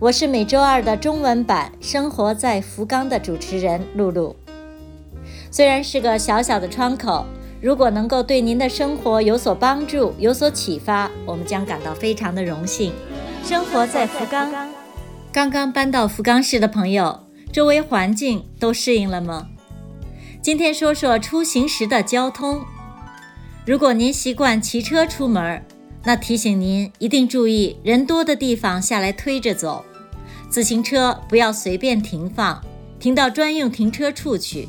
我是每周二的中文版《生活在福冈》的主持人露露。虽然是个小小的窗口，如果能够对您的生活有所帮助、有所启发，我们将感到非常的荣幸。生活在福冈，刚刚搬到福冈市的朋友，周围环境都适应了吗？今天说说出行时的交通。如果您习惯骑车出门，那提醒您一定注意人多的地方下来推着走。自行车不要随便停放，停到专用停车处去。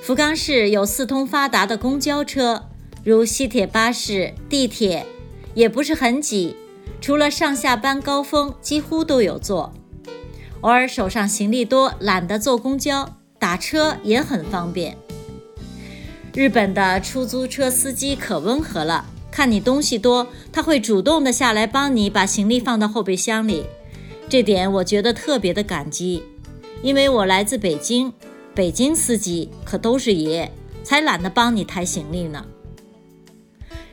福冈市有四通发达的公交车，如西铁、巴士、地铁，也不是很挤。除了上下班高峰，几乎都有座。偶尔手上行李多，懒得坐公交，打车也很方便。日本的出租车司机可温和了，看你东西多，他会主动的下来帮你把行李放到后备箱里。这点我觉得特别的感激，因为我来自北京，北京司机可都是爷，才懒得帮你抬行李呢。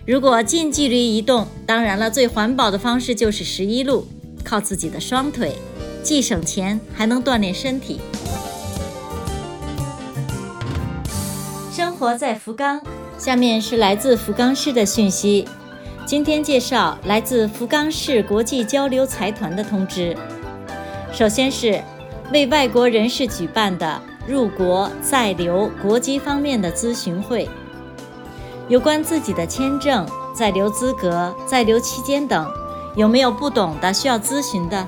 如果近距离移动，当然了，最环保的方式就是十一路，靠自己的双腿，既省钱还能锻炼身体。生活在福冈，下面是来自福冈市的讯息。今天介绍来自福冈市国际交流财团的通知。首先是为外国人士举办的入国在留国籍方面的咨询会，有关自己的签证、在留资格、在留期间等，有没有不懂的需要咨询的？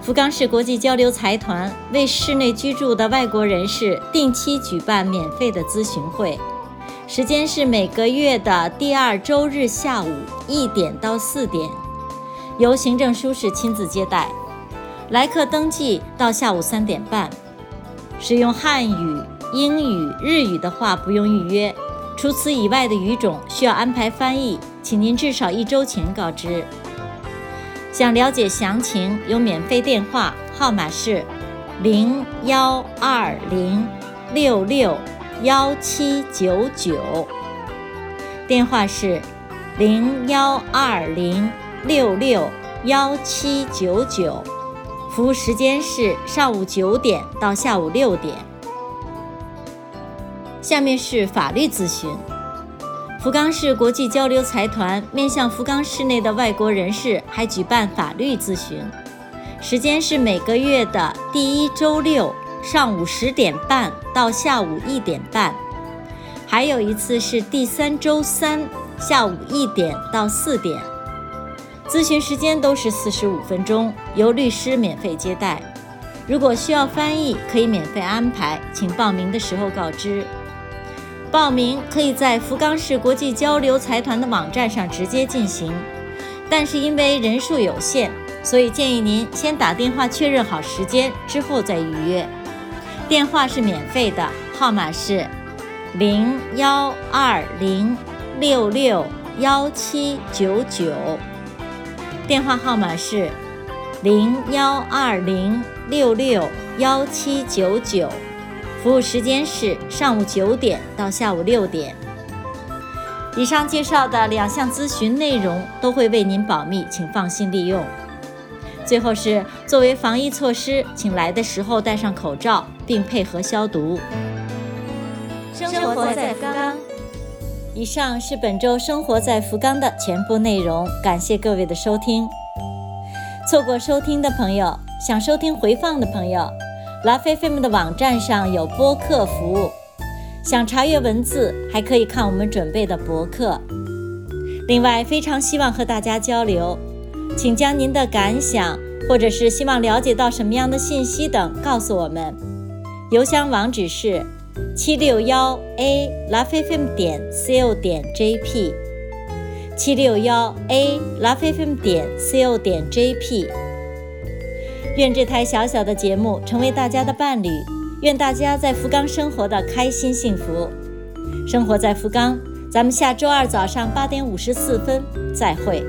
福冈市国际交流财团为室内居住的外国人士定期举办免费的咨询会。时间是每个月的第二周日下午一点到四点，由行政书室亲自接待。来客登记到下午三点半。使用汉语、英语、日语的话不用预约，除此以外的语种需要安排翻译，请您至少一周前告知。想了解详情，有免费电话号码是零幺二零六六。幺七九九，电话是零幺二零六六幺七九九，服务时间是上午九点到下午六点。下面是法律咨询。福冈市国际交流财团面向福冈市内的外国人士，还举办法律咨询，时间是每个月的第一周六。上午十点半到下午一点半，还有一次是第三周三下午一点到四点。咨询时间都是四十五分钟，由律师免费接待。如果需要翻译，可以免费安排，请报名的时候告知。报名可以在福冈市国际交流财团的网站上直接进行，但是因为人数有限，所以建议您先打电话确认好时间之后再预约。电话是免费的，号码是零幺二零六六幺七九九。电话号码是零幺二零六六幺七九九。服务时间是上午九点到下午六点。以上介绍的两项咨询内容都会为您保密，请放心利用。最后是作为防疫措施，请来的时候戴上口罩，并配合消毒。生活在福冈。以上是本周生活在福冈的全部内容，感谢各位的收听。错过收听的朋友，想收听回放的朋友，拉菲菲们的网站上有播客服务。想查阅文字，还可以看我们准备的博客。另外，非常希望和大家交流。请将您的感想，或者是希望了解到什么样的信息等告诉我们。邮箱网址是七六幺 a lovefm 点 co 点 jp，七六幺 a lovefm 点 co 点 jp。愿这台小小的节目成为大家的伴侣，愿大家在福冈生活的开心幸福。生活在福冈，咱们下周二早上八点五十四分再会。